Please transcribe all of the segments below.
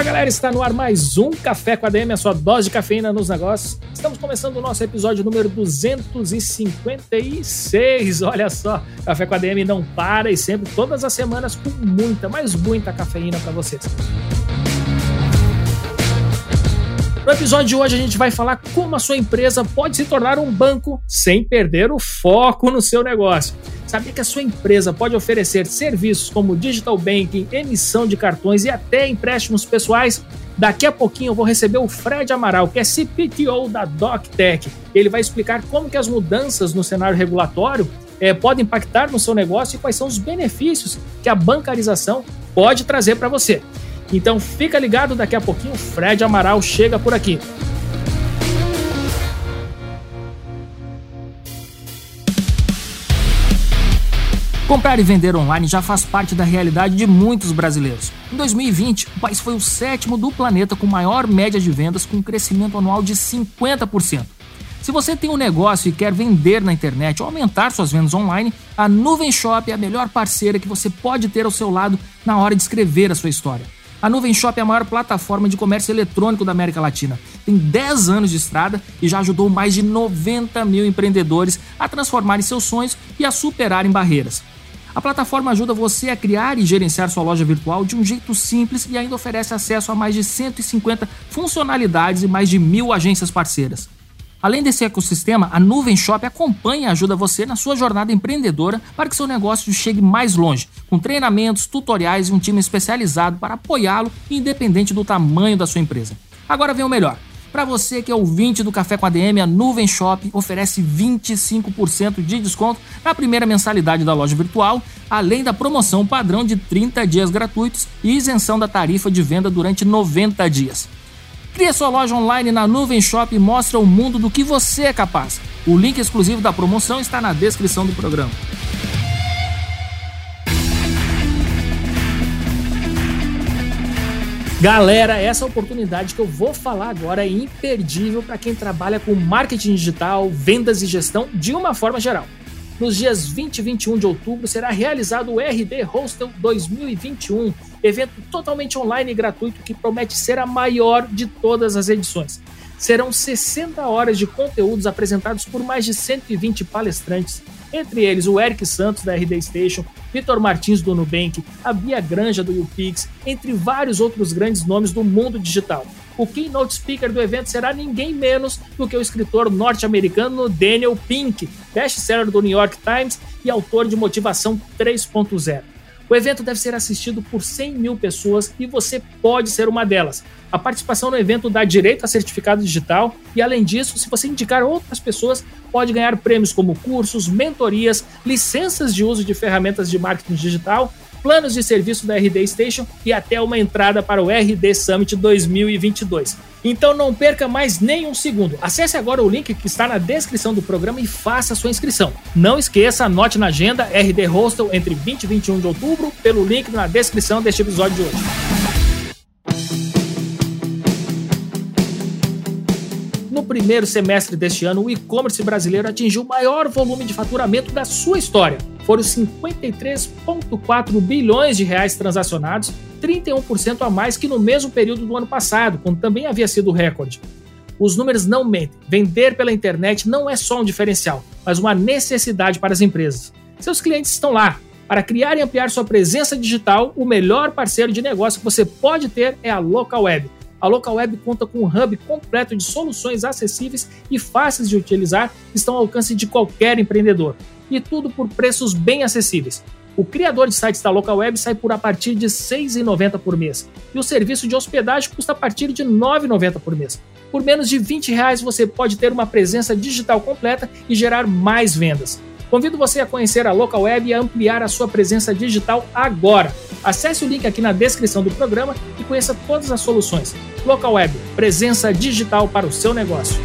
Fala galera, está no ar mais um Café com a DM, a sua dose de cafeína nos negócios. Estamos começando o nosso episódio número 256. Olha só, Café com a DM não para e sempre, todas as semanas, com muita, mas muita cafeína para vocês. No episódio de hoje a gente vai falar como a sua empresa pode se tornar um banco sem perder o foco no seu negócio. Sabia que a sua empresa pode oferecer serviços como digital banking, emissão de cartões e até empréstimos pessoais? Daqui a pouquinho eu vou receber o Fred Amaral, que é CPTO da DocTech. Ele vai explicar como que as mudanças no cenário regulatório é, podem impactar no seu negócio e quais são os benefícios que a bancarização pode trazer para você. Então fica ligado, daqui a pouquinho o Fred Amaral chega por aqui. Comprar e vender online já faz parte da realidade de muitos brasileiros. Em 2020, o país foi o sétimo do planeta com maior média de vendas, com um crescimento anual de 50%. Se você tem um negócio e quer vender na internet ou aumentar suas vendas online, a Nuvem Shop é a melhor parceira que você pode ter ao seu lado na hora de escrever a sua história. A Nuvem Shop é a maior plataforma de comércio eletrônico da América Latina. Tem 10 anos de estrada e já ajudou mais de 90 mil empreendedores a transformarem seus sonhos e a superarem barreiras. A plataforma ajuda você a criar e gerenciar sua loja virtual de um jeito simples e ainda oferece acesso a mais de 150 funcionalidades e mais de mil agências parceiras. Além desse ecossistema, a Nuvem Shop acompanha e ajuda você na sua jornada empreendedora para que seu negócio chegue mais longe, com treinamentos, tutoriais e um time especializado para apoiá-lo, independente do tamanho da sua empresa. Agora vem o melhor. Para você que é ouvinte do Café com a DM, a Nuvem Shop oferece 25% de desconto na primeira mensalidade da loja virtual, além da promoção padrão de 30 dias gratuitos e isenção da tarifa de venda durante 90 dias. Crie sua loja online na Nuvem Shop e mostre ao mundo do que você é capaz. O link exclusivo da promoção está na descrição do programa. Galera, essa oportunidade que eu vou falar agora é imperdível para quem trabalha com marketing digital, vendas e gestão de uma forma geral. Nos dias 20 e 21 de outubro será realizado o RD Hostel 2021, evento totalmente online e gratuito que promete ser a maior de todas as edições. Serão 60 horas de conteúdos apresentados por mais de 120 palestrantes, entre eles o Eric Santos da RD Station, Vitor Martins do Nubank, a Bia Granja do UPix, entre vários outros grandes nomes do mundo digital. O keynote speaker do evento será ninguém menos do que o escritor norte-americano Daniel Pink, best-seller do New York Times e autor de Motivação 3.0. O evento deve ser assistido por 100 mil pessoas e você pode ser uma delas. A participação no evento dá direito a certificado digital e, além disso, se você indicar outras pessoas, pode ganhar prêmios como cursos, mentorias, licenças de uso de ferramentas de marketing digital, planos de serviço da RD Station e até uma entrada para o RD Summit 2022. Então não perca mais nem um segundo. Acesse agora o link que está na descrição do programa e faça sua inscrição. Não esqueça, anote na agenda RD Hostel entre 20 e 21 de outubro pelo link na descrição deste episódio de hoje. Primeiro semestre deste ano, o e-commerce brasileiro atingiu o maior volume de faturamento da sua história. Foram 53,4 bilhões de reais transacionados, 31% a mais que no mesmo período do ano passado, quando também havia sido recorde. Os números não mentem. Vender pela internet não é só um diferencial, mas uma necessidade para as empresas. Seus clientes estão lá. Para criar e ampliar sua presença digital, o melhor parceiro de negócio que você pode ter é a Local Web a Local Web conta com um hub completo de soluções acessíveis e fáceis de utilizar que estão ao alcance de qualquer empreendedor. E tudo por preços bem acessíveis. O criador de sites da Local Web sai por a partir de R$ 6,90 por mês. E o serviço de hospedagem custa a partir de R$ 9,90 por mês. Por menos de 20 reais você pode ter uma presença digital completa e gerar mais vendas. Convido você a conhecer a Local Web e a ampliar a sua presença digital agora. Acesse o link aqui na descrição do programa e conheça todas as soluções. Local Web, presença digital para o seu negócio.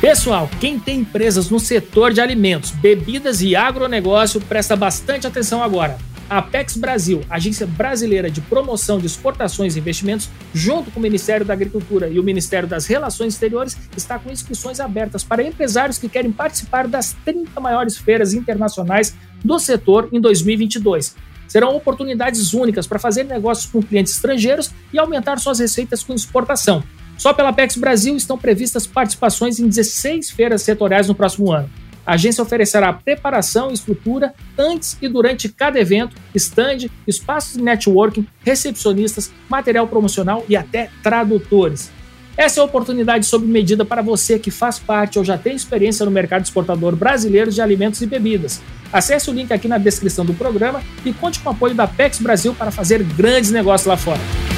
Pessoal, quem tem empresas no setor de alimentos, bebidas e agronegócio, presta bastante atenção agora. A Apex Brasil, agência brasileira de promoção de exportações e investimentos, junto com o Ministério da Agricultura e o Ministério das Relações Exteriores, está com inscrições abertas para empresários que querem participar das 30 maiores feiras internacionais do setor em 2022. Serão oportunidades únicas para fazer negócios com clientes estrangeiros e aumentar suas receitas com exportação. Só pela Apex Brasil estão previstas participações em 16 feiras setoriais no próximo ano. A agência oferecerá preparação e estrutura antes e durante cada evento, stand, espaços de networking, recepcionistas, material promocional e até tradutores. Essa é a oportunidade sob medida para você que faz parte ou já tem experiência no mercado exportador brasileiro de alimentos e bebidas. Acesse o link aqui na descrição do programa e conte com o apoio da Apex Brasil para fazer grandes negócios lá fora.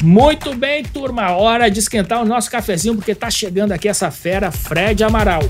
Muito bem, turma, hora de esquentar o nosso cafezinho porque tá chegando aqui essa fera Fred Amaral.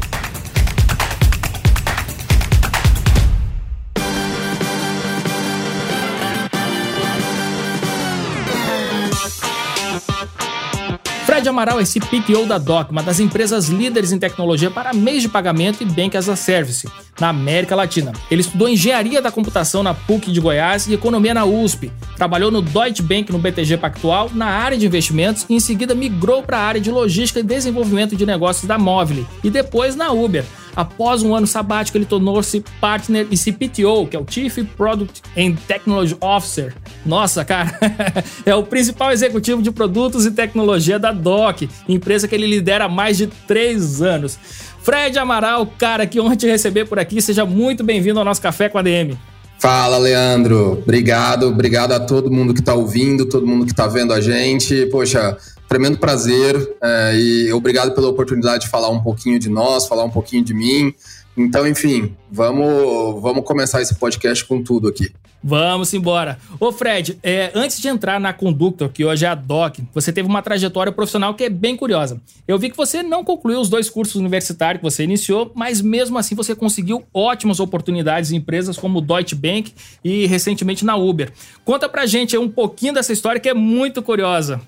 Fred Amaral é CPTO da DOC, uma das empresas líderes em tecnologia para meios de pagamento e Bank as a Service na América Latina. Ele estudou engenharia da computação na PUC de Goiás e economia na USP. Trabalhou no Deutsche Bank no BTG Pactual na área de investimentos e em seguida migrou para a área de logística e desenvolvimento de negócios da Móvel e depois na Uber. Após um ano sabático, ele tornou-se partner e CPTO, que é o Chief Product and Technology Officer. Nossa, cara, é o principal executivo de produtos e tecnologia da DOC, empresa que ele lidera há mais de três anos. Fred Amaral, cara, que honra te receber por aqui. Seja muito bem-vindo ao nosso Café com a DM. Fala, Leandro. Obrigado, obrigado a todo mundo que está ouvindo, todo mundo que está vendo a gente. Poxa, tremendo prazer é, e obrigado pela oportunidade de falar um pouquinho de nós, falar um pouquinho de mim. Então, enfim, vamos, vamos começar esse podcast com tudo aqui. Vamos embora. Ô Fred, é, antes de entrar na Conductor, que hoje é a DOC, você teve uma trajetória profissional que é bem curiosa. Eu vi que você não concluiu os dois cursos universitários que você iniciou, mas mesmo assim você conseguiu ótimas oportunidades em empresas como Deutsche Bank e recentemente na Uber. Conta pra gente um pouquinho dessa história que é muito curiosa.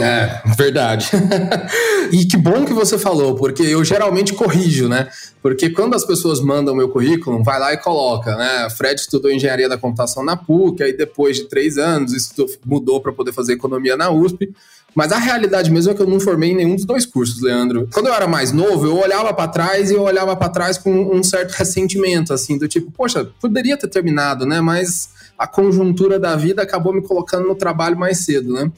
É, verdade. e que bom que você falou, porque eu geralmente corrijo, né? Porque quando as pessoas mandam meu currículo, vai lá e coloca, né? Fred estudou engenharia da computação na PUC, aí depois de três anos estudou, mudou para poder fazer economia na USP. Mas a realidade mesmo é que eu não formei em nenhum dos dois cursos, Leandro. Quando eu era mais novo, eu olhava para trás e eu olhava para trás com um certo ressentimento, assim, do tipo, poxa, poderia ter terminado, né? Mas a conjuntura da vida acabou me colocando no trabalho mais cedo, né?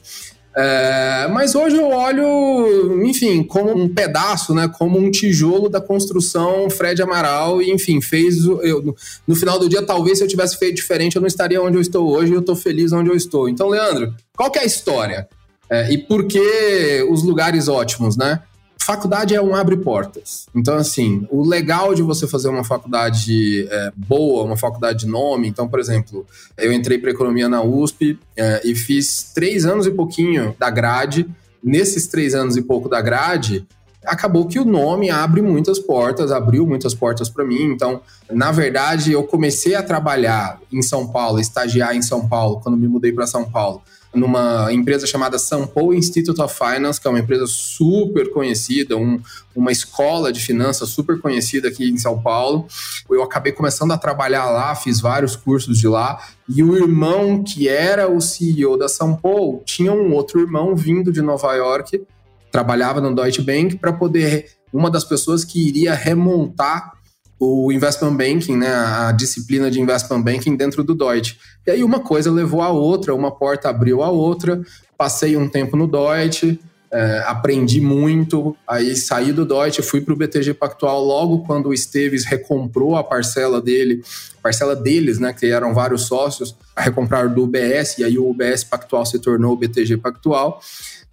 É, mas hoje eu olho, enfim, como um pedaço, né, como um tijolo da construção Fred Amaral, e enfim, fez. Eu, no final do dia, talvez se eu tivesse feito diferente, eu não estaria onde eu estou hoje e eu estou feliz onde eu estou. Então, Leandro, qual que é a história? É, e por que os lugares ótimos, né? Faculdade é um abre portas. Então, assim, o legal de você fazer uma faculdade é, boa, uma faculdade de nome. Então, por exemplo, eu entrei para economia na USP é, e fiz três anos e pouquinho da grade. Nesses três anos e pouco da grade, acabou que o nome abre muitas portas, abriu muitas portas para mim. Então, na verdade, eu comecei a trabalhar em São Paulo, estagiar em São Paulo, quando me mudei para São Paulo numa empresa chamada Sampo Institute of Finance, que é uma empresa super conhecida, um, uma escola de finanças super conhecida aqui em São Paulo. Eu acabei começando a trabalhar lá, fiz vários cursos de lá, e o irmão que era o CEO da Sampo tinha um outro irmão vindo de Nova York, trabalhava no Deutsche Bank para poder uma das pessoas que iria remontar o investment banking, né, a disciplina de investment banking dentro do Deutsche. E aí uma coisa levou a outra, uma porta abriu a outra, passei um tempo no Deutsche, é, aprendi muito, aí saí do Deutsche, fui para o BTG Pactual logo quando o Esteves recomprou a parcela dele, parcela deles, né, que eram vários sócios, a recomprar do UBS, e aí o UBS Pactual se tornou o BTG Pactual.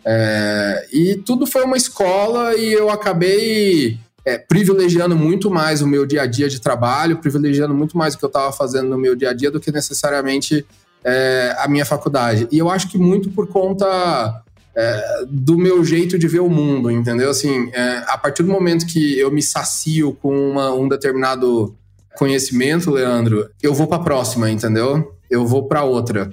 É, e tudo foi uma escola e eu acabei é, privilegiando muito mais o meu dia a dia de trabalho, privilegiando muito mais o que eu estava fazendo no meu dia a dia do que necessariamente é, a minha faculdade. E eu acho que muito por conta é, do meu jeito de ver o mundo, entendeu? Assim, é, a partir do momento que eu me sacio com uma, um determinado conhecimento, Leandro, eu vou para a próxima, entendeu? Eu vou para outra.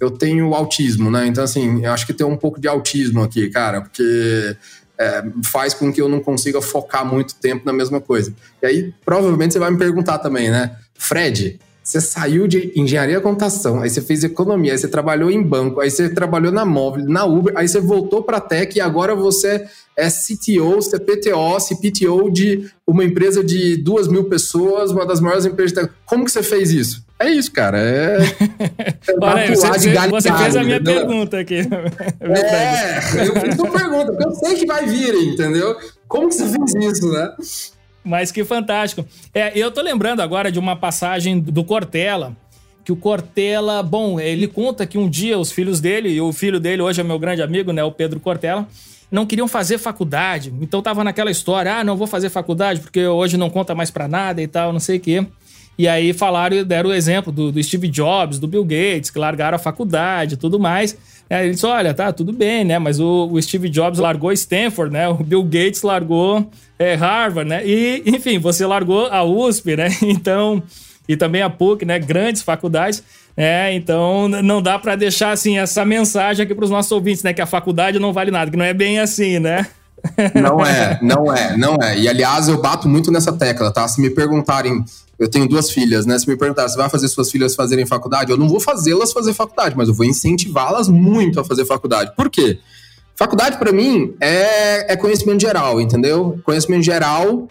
Eu tenho autismo, né? Então, assim, eu acho que tem um pouco de autismo aqui, cara, porque é, faz com que eu não consiga focar muito tempo na mesma coisa. E aí, provavelmente, você vai me perguntar também, né? Fred, você saiu de engenharia computação, aí você fez economia, aí você trabalhou em banco, aí você trabalhou na móvel, na Uber, aí você voltou para a Tech e agora você é CTO, CPTO, CPTO de uma empresa de duas mil pessoas, uma das maiores empresas de tech. Como que você fez isso? É isso, cara. É. Olha aí, você, você, você fez a minha entendeu? pergunta aqui. É, eu fiz uma pergunta, porque eu sei que vai vir, entendeu? Como que você fez isso, né? Mas que fantástico. É, eu tô lembrando agora de uma passagem do Cortella, que o Cortella, bom, ele conta que um dia os filhos dele, e o filho dele hoje é meu grande amigo, né, o Pedro Cortella, não queriam fazer faculdade. Então tava naquela história, ah, não vou fazer faculdade porque hoje não conta mais para nada e tal, não sei o quê. E aí falaram, deram o exemplo do, do, Steve Jobs, do Bill Gates, que largaram a faculdade e tudo mais. Aí ele disse, olha, tá, tudo bem, né? Mas o, o Steve Jobs largou Stanford, né? O Bill Gates largou é, Harvard, né? E, enfim, você largou a USP, né? Então, e também a PUC, né? Grandes faculdades. É, então não dá para deixar assim essa mensagem aqui para os nossos ouvintes, né? Que a faculdade não vale nada, que não é bem assim, né? Não é, não é, não é. E aliás, eu bato muito nessa tecla, tá? Se me perguntarem, eu tenho duas filhas, né? Se me perguntarem, você vai fazer suas filhas fazerem faculdade? Eu não vou fazê-las fazer faculdade, mas eu vou incentivá-las muito a fazer faculdade. Por quê? Faculdade, para mim, é, é conhecimento geral, entendeu? Conhecimento geral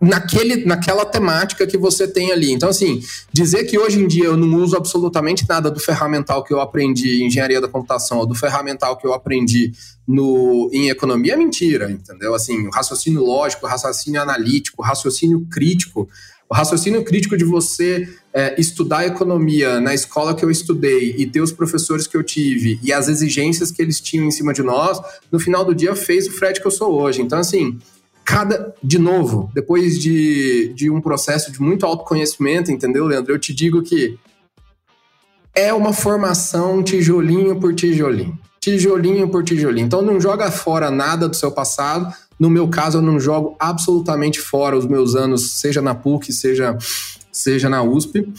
naquele, naquela temática que você tem ali. Então, assim, dizer que hoje em dia eu não uso absolutamente nada do ferramental que eu aprendi em engenharia da computação ou do ferramental que eu aprendi no, em economia é mentira, entendeu? Assim, raciocínio lógico, raciocínio analítico, raciocínio crítico, o raciocínio crítico de você é, estudar economia na escola que eu estudei e ter os professores que eu tive e as exigências que eles tinham em cima de nós, no final do dia fez o Fred que eu sou hoje. Então, assim, cada. De novo, depois de, de um processo de muito autoconhecimento, entendeu, Leandro? Eu te digo que é uma formação tijolinho por tijolinho. Tijolinho por tijolinho. Então, não joga fora nada do seu passado no meu caso, eu não jogo absolutamente fora os meus anos, seja na PUC, seja, seja na USP.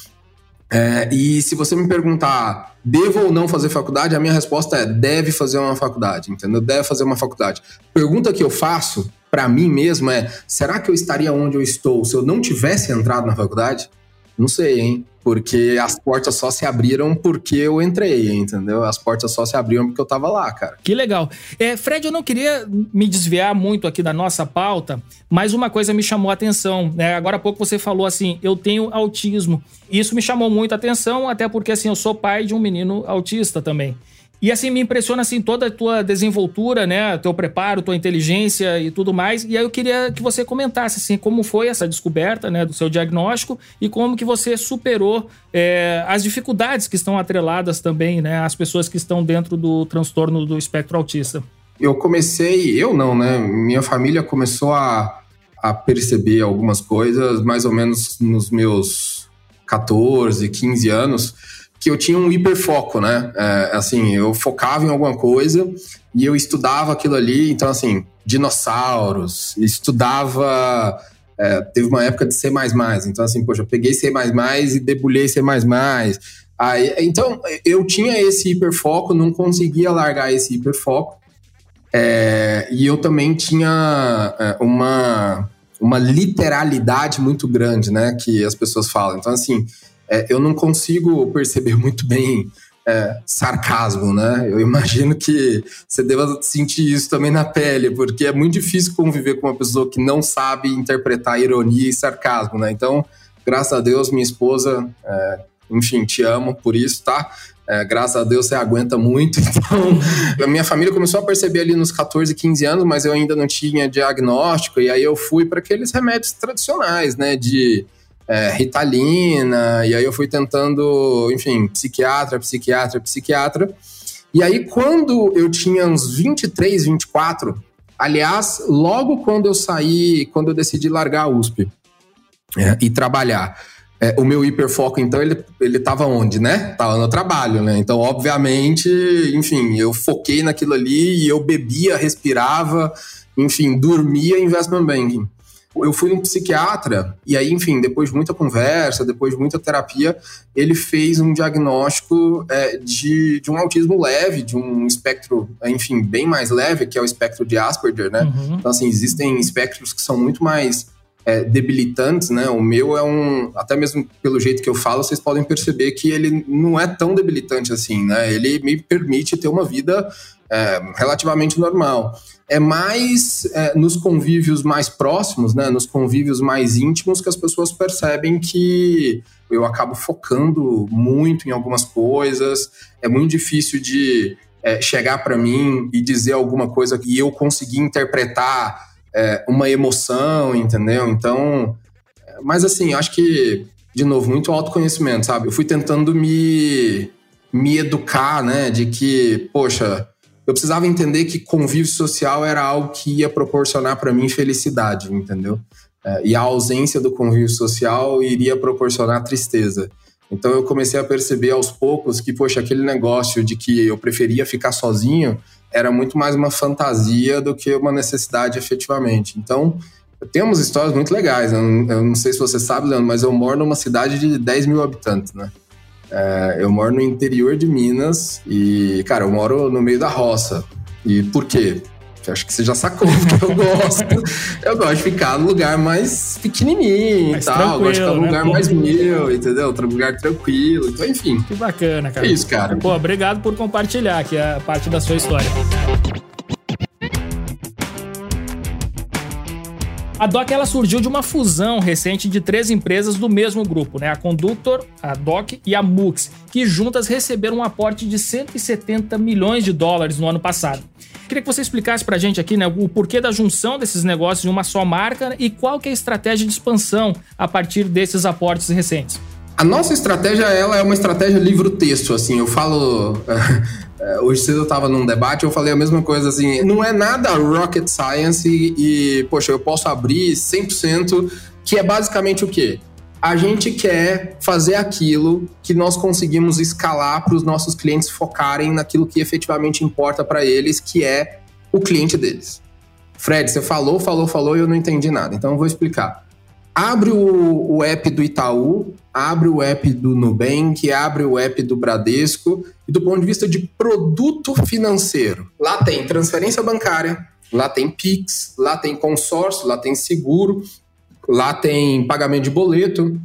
É, e se você me perguntar, devo ou não fazer faculdade, a minha resposta é: deve fazer uma faculdade, entendeu? Deve fazer uma faculdade. Pergunta que eu faço para mim mesmo é: será que eu estaria onde eu estou se eu não tivesse entrado na faculdade? Não sei, hein? Porque as portas só se abriram porque eu entrei, entendeu? As portas só se abriram porque eu tava lá, cara. Que legal. É, Fred, eu não queria me desviar muito aqui da nossa pauta, mas uma coisa me chamou a atenção. Né? Agora há pouco você falou assim: eu tenho autismo. Isso me chamou muito a atenção, até porque assim, eu sou pai de um menino autista também. E assim, me impressiona assim toda a tua desenvoltura, né, teu preparo, tua inteligência e tudo mais. E aí eu queria que você comentasse assim como foi essa descoberta, né, do seu diagnóstico e como que você superou é, as dificuldades que estão atreladas também, né, às pessoas que estão dentro do transtorno do espectro autista. Eu comecei, eu não, né, minha família começou a, a perceber algumas coisas mais ou menos nos meus 14, 15 anos que eu tinha um hiperfoco, né? É, assim, eu focava em alguma coisa e eu estudava aquilo ali. Então, assim, dinossauros, estudava. É, teve uma época de C. Então, assim, poxa, eu peguei C e debulhei C. Aí, então, eu tinha esse hiperfoco, não conseguia largar esse hiperfoco. É, e eu também tinha é, uma, uma literalidade muito grande, né? Que as pessoas falam. Então, assim, é, eu não consigo perceber muito bem é, sarcasmo, né? Eu imagino que você deva sentir isso também na pele, porque é muito difícil conviver com uma pessoa que não sabe interpretar ironia e sarcasmo, né? Então, graças a Deus, minha esposa, é, enfim, te amo por isso, tá? É, graças a Deus você aguenta muito. Então, a minha família começou a perceber ali nos 14, 15 anos, mas eu ainda não tinha diagnóstico, e aí eu fui para aqueles remédios tradicionais, né? De é, Ritalina, e aí eu fui tentando, enfim, psiquiatra, psiquiatra, psiquiatra. E aí, quando eu tinha uns 23, 24, Aliás, logo quando eu saí, quando eu decidi largar a USP é, e trabalhar, é, o meu hiperfoco, então, ele, ele tava onde, né? Tava no trabalho, né? Então, obviamente, enfim, eu foquei naquilo ali e eu bebia, respirava, enfim, dormia investment banking. Eu fui num psiquiatra e aí, enfim, depois de muita conversa, depois de muita terapia, ele fez um diagnóstico é, de, de um autismo leve, de um espectro, enfim, bem mais leve, que é o espectro de Asperger, né? Uhum. Então, assim, existem espectros que são muito mais é, debilitantes, né? O meu é um, até mesmo pelo jeito que eu falo, vocês podem perceber que ele não é tão debilitante assim, né? Ele me permite ter uma vida é, relativamente normal. É mais é, nos convívios mais próximos, né? Nos convívios mais íntimos que as pessoas percebem que eu acabo focando muito em algumas coisas. É muito difícil de é, chegar para mim e dizer alguma coisa que eu consegui interpretar é, uma emoção, entendeu? Então, mas assim, acho que, de novo, muito autoconhecimento, sabe? Eu fui tentando me, me educar, né? De que, poxa, eu precisava entender que convívio social era algo que ia proporcionar para mim felicidade, entendeu? É, e a ausência do convívio social iria proporcionar tristeza. Então eu comecei a perceber aos poucos que, poxa, aquele negócio de que eu preferia ficar sozinho era muito mais uma fantasia do que uma necessidade efetivamente. Então, temos histórias muito legais. Não, eu não sei se você sabe, Leandro, mas eu moro numa cidade de 10 mil habitantes, né? É, eu moro no interior de Minas e, cara, eu moro no meio da roça. E por quê? acho que você já sacou, porque eu gosto. eu gosto de ficar no lugar mais pequenininho mais e tal. Eu gosto de ficar no né? lugar mais meu, entendeu? Outro lugar tranquilo. Então, enfim. Que bacana, cara. É isso, cara. Pô, obrigado por compartilhar aqui a parte da sua história. A DOC ela surgiu de uma fusão recente de três empresas do mesmo grupo, né? A Conductor, a DOC e a Mux, que juntas receberam um aporte de 170 milhões de dólares no ano passado. Queria que você explicasse pra gente aqui, né, o porquê da junção desses negócios em uma só marca e qual que é a estratégia de expansão a partir desses aportes recentes. A nossa estratégia, ela é uma estratégia livro-texto, assim, eu falo... É, hoje cedo eu estava num debate, eu falei a mesma coisa assim, não é nada rocket science e, e poxa, eu posso abrir 100%, que é basicamente o quê? A gente quer fazer aquilo que nós conseguimos escalar para os nossos clientes focarem naquilo que efetivamente importa para eles, que é o cliente deles. Fred, você falou, falou, falou e eu não entendi nada, então eu vou explicar. Abre o, o app do Itaú, abre o app do Nubank, abre o app do Bradesco e do ponto de vista de produto financeiro. Lá tem transferência bancária, lá tem Pix, lá tem consórcio, lá tem seguro, lá tem pagamento de boleto,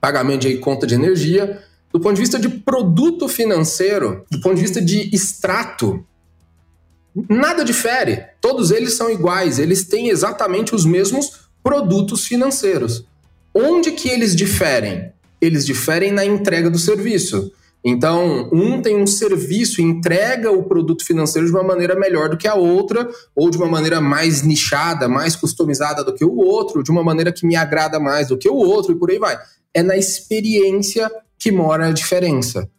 pagamento de conta de energia. Do ponto de vista de produto financeiro, do ponto de vista de extrato, nada difere. Todos eles são iguais, eles têm exatamente os mesmos produtos financeiros. Onde que eles diferem? Eles diferem na entrega do serviço. Então, um tem um serviço, entrega o produto financeiro de uma maneira melhor do que a outra, ou de uma maneira mais nichada, mais customizada do que o outro, de uma maneira que me agrada mais do que o outro, e por aí vai. É na experiência que mora a diferença.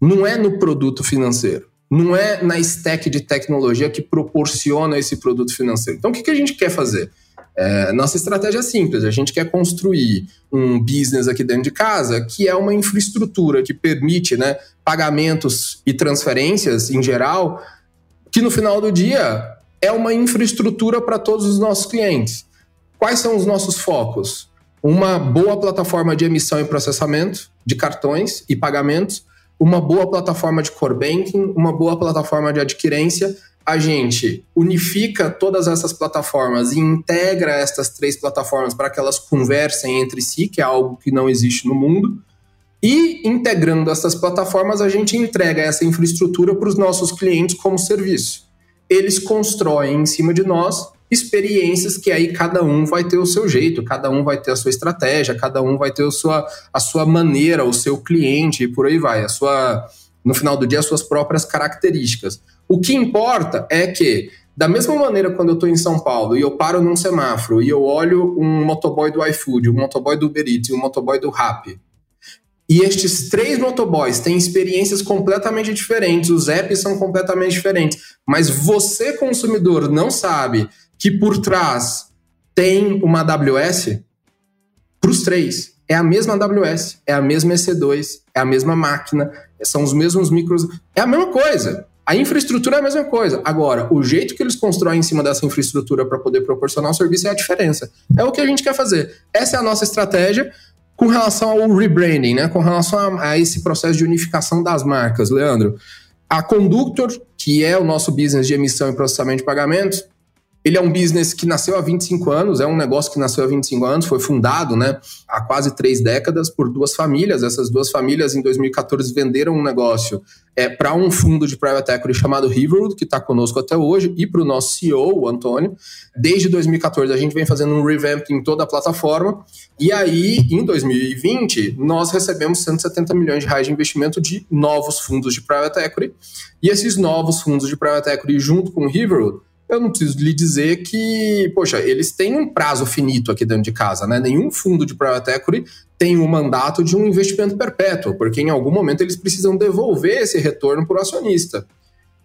Não é no produto financeiro. Não é na stack de tecnologia que proporciona esse produto financeiro. Então, o que, a gente quer fazer? É, nossa estratégia é simples, a gente quer construir um business aqui dentro de casa que é uma infraestrutura que permite né, pagamentos e transferências em geral, que no final do dia é uma infraestrutura para todos os nossos clientes. Quais são os nossos focos? Uma boa plataforma de emissão e processamento de cartões e pagamentos, uma boa plataforma de core banking, uma boa plataforma de adquirência a gente unifica todas essas plataformas e integra essas três plataformas para que elas conversem entre si, que é algo que não existe no mundo. E integrando essas plataformas, a gente entrega essa infraestrutura para os nossos clientes como serviço. Eles constroem em cima de nós experiências que aí cada um vai ter o seu jeito, cada um vai ter a sua estratégia, cada um vai ter a sua, a sua maneira, o seu cliente e por aí vai, a sua, no final do dia, as suas próprias características. O que importa é que, da mesma maneira quando eu estou em São Paulo e eu paro num semáforo e eu olho um motoboy do iFood, um motoboy do Uber Eats e um motoboy do Rappi, e estes três motoboys têm experiências completamente diferentes, os apps são completamente diferentes, mas você, consumidor, não sabe que por trás tem uma AWS, para os três, é a mesma AWS, é a mesma EC2, é a mesma máquina, são os mesmos micros, é a mesma coisa. A infraestrutura é a mesma coisa. Agora, o jeito que eles constroem em cima dessa infraestrutura para poder proporcionar o serviço é a diferença. É o que a gente quer fazer. Essa é a nossa estratégia com relação ao rebranding, né? com relação a, a esse processo de unificação das marcas. Leandro, a Conductor, que é o nosso business de emissão e processamento de pagamentos, ele é um business que nasceu há 25 anos, é um negócio que nasceu há 25 anos, foi fundado né, há quase três décadas por duas famílias. Essas duas famílias, em 2014, venderam um negócio é, para um fundo de private equity chamado Riverwood, que está conosco até hoje, e para o nosso CEO, o Antônio. Desde 2014, a gente vem fazendo um revamp em toda a plataforma. E aí, em 2020, nós recebemos 170 milhões de reais de investimento de novos fundos de private equity. E esses novos fundos de private equity, junto com o Riverwood, eu não preciso lhe dizer que, poxa, eles têm um prazo finito aqui dentro de casa, né? Nenhum fundo de private equity tem o um mandato de um investimento perpétuo, porque em algum momento eles precisam devolver esse retorno para o acionista.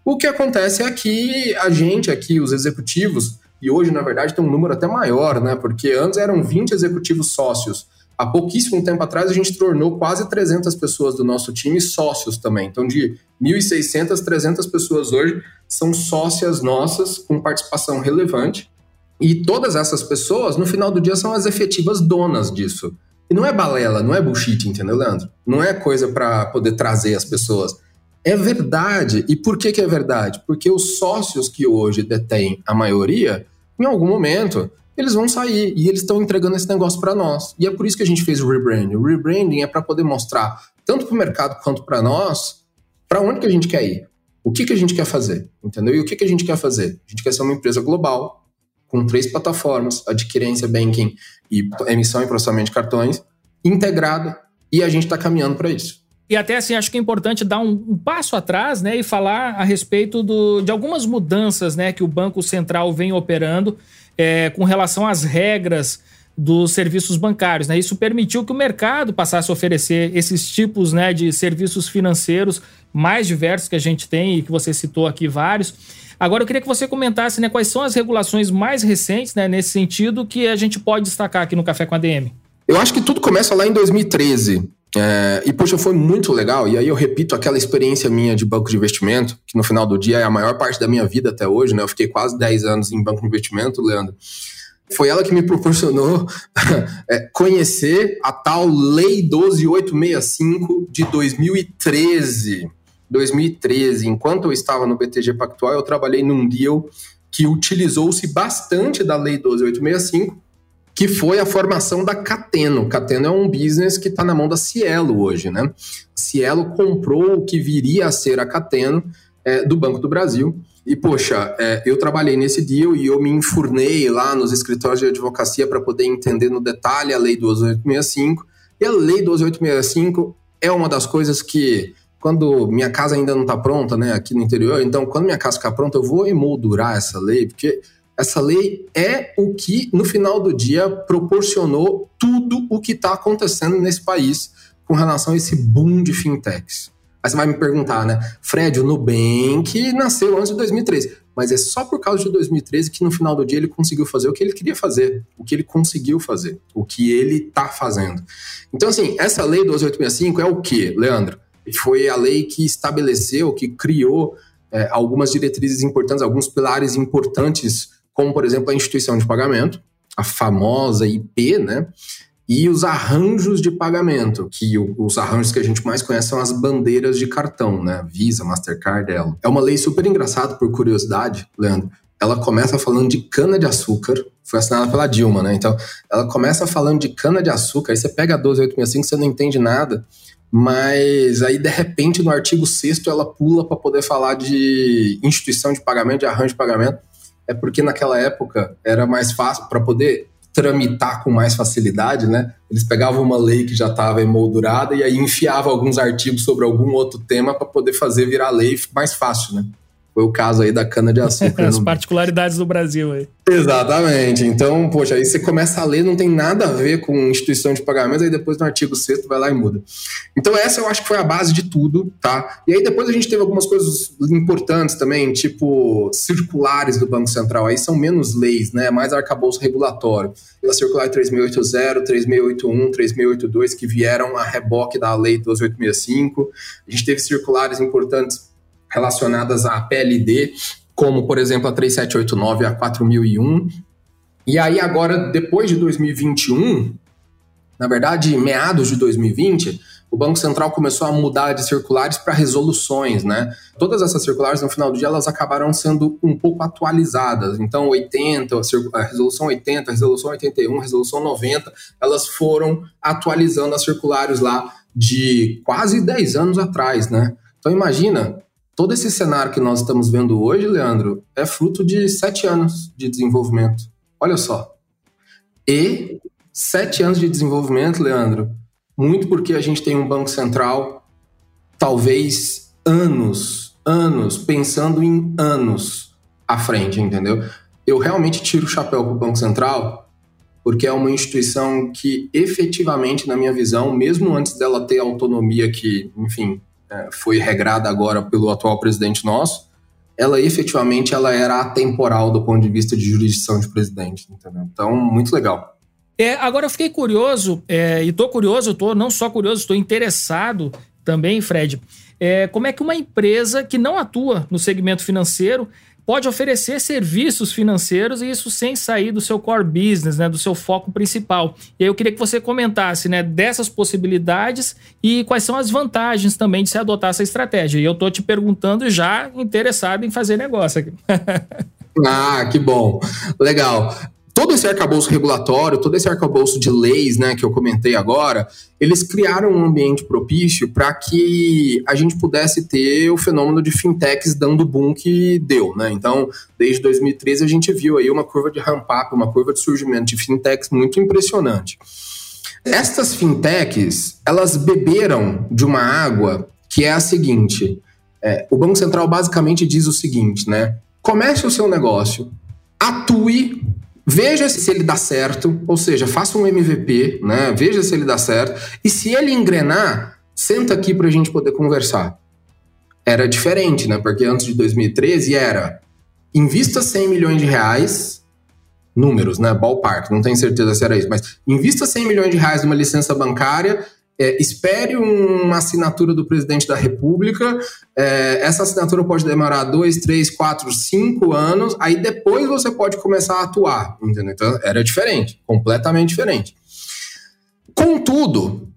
O que acontece é que a gente aqui, os executivos, e hoje, na verdade, tem um número até maior, né? Porque antes eram 20 executivos sócios. Há pouquíssimo tempo atrás, a gente tornou quase 300 pessoas do nosso time sócios também. Então, de 1.600, 300 pessoas hoje são sócias nossas com participação relevante. E todas essas pessoas, no final do dia, são as efetivas donas disso. E não é balela, não é bullshit, entendeu, Leandro? Não é coisa para poder trazer as pessoas. É verdade. E por que, que é verdade? Porque os sócios que hoje detêm a maioria, em algum momento, eles vão sair e eles estão entregando esse negócio para nós. E é por isso que a gente fez o rebranding. O rebranding é para poder mostrar, tanto para o mercado quanto para nós, para onde que a gente quer ir. O que, que a gente quer fazer, entendeu? E o que, que a gente quer fazer? A gente quer ser uma empresa global, com três plataformas, adquirência, banking e emissão e processamento de cartões, integrada, e a gente está caminhando para isso. E até assim, acho que é importante dar um, um, passo atrás né, e falar a respeito do, de algumas mudanças né, que o Banco Central vem operando é, com relação às regras dos serviços bancários. Né? Isso permitiu que o mercado passasse a oferecer esses tipos né, de serviços financeiros mais diversos que a gente tem e que você citou aqui vários. Agora eu queria que você comentasse né, quais são as regulações mais recentes né, nesse sentido que a gente pode destacar aqui no Café com a DM. Eu acho que tudo começa lá em 2013. É, e, poxa, foi muito legal. E aí eu repito aquela experiência minha de banco de investimento, que no final do dia é a maior parte da minha vida até hoje, né? Eu fiquei quase 10 anos em banco de investimento, Leandro. Foi ela que me proporcionou é, conhecer a tal Lei 12865 de 2013. 2013. Enquanto eu estava no BTG Pactual, eu trabalhei num deal que utilizou-se bastante da Lei 12865, que foi a formação da Cateno. Cateno é um business que está na mão da Cielo hoje, né? Cielo comprou o que viria a ser a Cateno é, do Banco do Brasil. E, poxa, é, eu trabalhei nesse deal e eu me enfurnei lá nos escritórios de advocacia para poder entender no detalhe a Lei 12865. E a Lei 12865 é uma das coisas que quando minha casa ainda não está pronta, né, aqui no interior, então quando minha casa ficar pronta, eu vou emoldurar essa lei, porque essa lei é o que, no final do dia, proporcionou tudo o que está acontecendo nesse país com relação a esse boom de fintechs. Aí você vai me perguntar, né? Fred, o Nubank nasceu antes de 2013. Mas é só por causa de 2013 que no final do dia ele conseguiu fazer o que ele queria fazer, o que ele conseguiu fazer, o que ele está fazendo. Então, assim, essa lei 12865 é o que, Leandro? foi a lei que estabeleceu, que criou é, algumas diretrizes importantes, alguns pilares importantes, como, por exemplo, a instituição de pagamento, a famosa IP, né? E os arranjos de pagamento, que os arranjos que a gente mais conhece são as bandeiras de cartão, né? Visa, Mastercard, Elo. É uma lei super engraçada, por curiosidade, Leandro. Ela começa falando de cana-de-açúcar, foi assinada pela Dilma, né? Então, ela começa falando de cana-de-açúcar, aí você pega a 12865, você não entende nada, mas aí de repente no artigo 6 ela pula para poder falar de instituição de pagamento, de arranjo de pagamento. É porque naquela época era mais fácil para poder tramitar com mais facilidade, né? Eles pegavam uma lei que já estava emoldurada e aí enfiavam alguns artigos sobre algum outro tema para poder fazer virar lei mais fácil, né? Foi o caso aí da cana-de-açúcar. As particularidades do Brasil aí. Exatamente. Então, poxa, aí você começa a ler, não tem nada a ver com instituição de pagamento, aí depois no artigo 6 vai lá e muda. Então, essa eu acho que foi a base de tudo, tá? E aí depois a gente teve algumas coisas importantes também, tipo circulares do Banco Central. Aí são menos leis, né? Mais arcabouço regulatório. A circular 3680, 3681, 3682, que vieram a reboque da lei 12865. A gente teve circulares importantes relacionadas à PLD, como, por exemplo, a 3789 e a 4001. E aí, agora, depois de 2021, na verdade, meados de 2020, o Banco Central começou a mudar de circulares para resoluções, né? Todas essas circulares, no final do dia, elas acabaram sendo um pouco atualizadas. Então, 80, a resolução 80, a resolução 81, a resolução 90, elas foram atualizando as circulares lá de quase 10 anos atrás, né? Então, imagina, todo esse cenário que nós estamos vendo hoje, Leandro, é fruto de sete anos de desenvolvimento. Olha só. E sete anos de desenvolvimento, Leandro, muito porque a gente tem um Banco Central, talvez anos, anos, pensando em anos à frente, entendeu? Eu realmente tiro o chapéu para o Banco Central, porque é uma instituição que efetivamente, na minha visão, mesmo antes dela ter a autonomia que, enfim, foi regrada agora pelo atual presidente nosso, ela efetivamente ela era atemporal do ponto de vista de jurisdição de presidente, entendeu? Então, muito legal. É, agora eu fiquei curioso, é, e estou curioso, estou não só curioso, estou interessado também, Fred, é, como é que uma empresa que não atua no segmento financeiro pode oferecer serviços financeiros e isso sem sair do seu core business, né, do seu foco principal. E aí eu queria que você comentasse, né, dessas possibilidades e quais são as vantagens também de se adotar essa estratégia. E eu tô te perguntando já interessado em fazer negócio aqui. ah, que bom. Legal todo esse arcabouço regulatório, todo esse arcabouço de leis, né, que eu comentei agora, eles criaram um ambiente propício para que a gente pudesse ter o fenômeno de fintechs dando boom que deu, né? Então, desde 2013 a gente viu aí uma curva de ramp-up, uma curva de surgimento de fintechs muito impressionante. Estas fintechs, elas beberam de uma água que é a seguinte: é, o Banco Central basicamente diz o seguinte, né? Comece o seu negócio, atue Veja se ele dá certo, ou seja, faça um MVP, né? Veja se ele dá certo. E se ele engrenar, senta aqui para a gente poder conversar. Era diferente, né? Porque antes de 2013 era invista 100 milhões de reais, números, né? Ballpark, não tenho certeza se era isso, mas invista 100 milhões de reais numa licença bancária é, espere uma assinatura do presidente da República. É, essa assinatura pode demorar dois, três, quatro, cinco anos. Aí depois você pode começar a atuar. Entendeu? Então era diferente, completamente diferente. Contudo,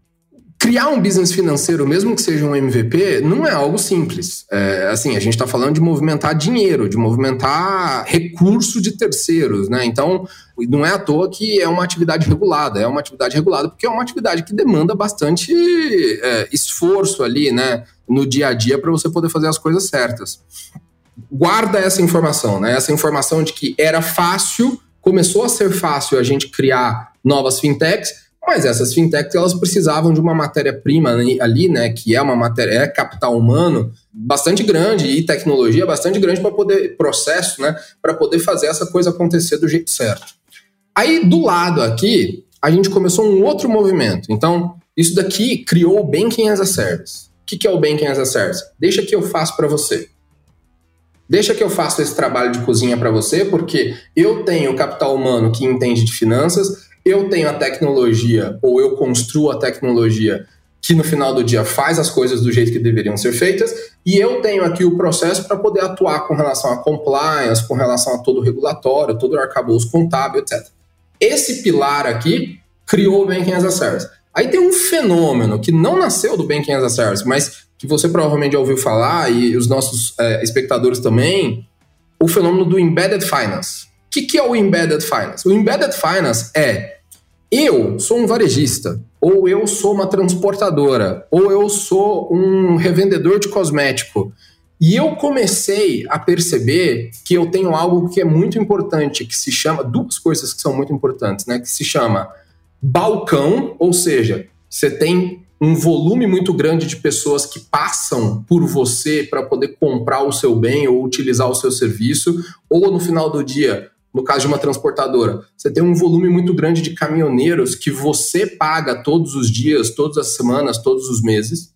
criar um business financeiro, mesmo que seja um MVP, não é algo simples. É, assim, a gente está falando de movimentar dinheiro, de movimentar recurso de terceiros, né? Então, não é à toa que é uma atividade regulada. É uma atividade regulada porque é uma atividade que demanda bastante é, esforço ali, né? No dia a dia para você poder fazer as coisas certas. Guarda essa informação, né? Essa informação de que era fácil, começou a ser fácil a gente criar novas fintechs mas essas fintechs elas precisavam de uma matéria-prima ali, né, que é uma matéria, é capital humano bastante grande e tecnologia bastante grande para poder processo, né, para poder fazer essa coisa acontecer do jeito certo. Aí do lado aqui, a gente começou um outro movimento. Então, isso daqui criou o Banking as a Service. O que, é o Banking as a Service? Deixa que eu faço para você. Deixa que eu faça esse trabalho de cozinha para você, porque eu tenho capital humano que entende de finanças, eu tenho a tecnologia ou eu construo a tecnologia que no final do dia faz as coisas do jeito que deveriam ser feitas, e eu tenho aqui o processo para poder atuar com relação a compliance, com relação a todo o regulatório, todo o arcabouço contábil, etc. Esse pilar aqui criou o Banking as a Service. Aí tem um fenômeno que não nasceu do Banking as a Service, mas que você provavelmente já ouviu falar, e os nossos é, espectadores também, o fenômeno do Embedded Finance. O que, que é o Embedded Finance? O Embedded Finance é eu sou um varejista, ou eu sou uma transportadora, ou eu sou um revendedor de cosmético. E eu comecei a perceber que eu tenho algo que é muito importante, que se chama duas coisas que são muito importantes, né? Que se chama balcão, ou seja, você tem um volume muito grande de pessoas que passam por você para poder comprar o seu bem ou utilizar o seu serviço, ou no final do dia, no caso de uma transportadora, você tem um volume muito grande de caminhoneiros que você paga todos os dias, todas as semanas, todos os meses.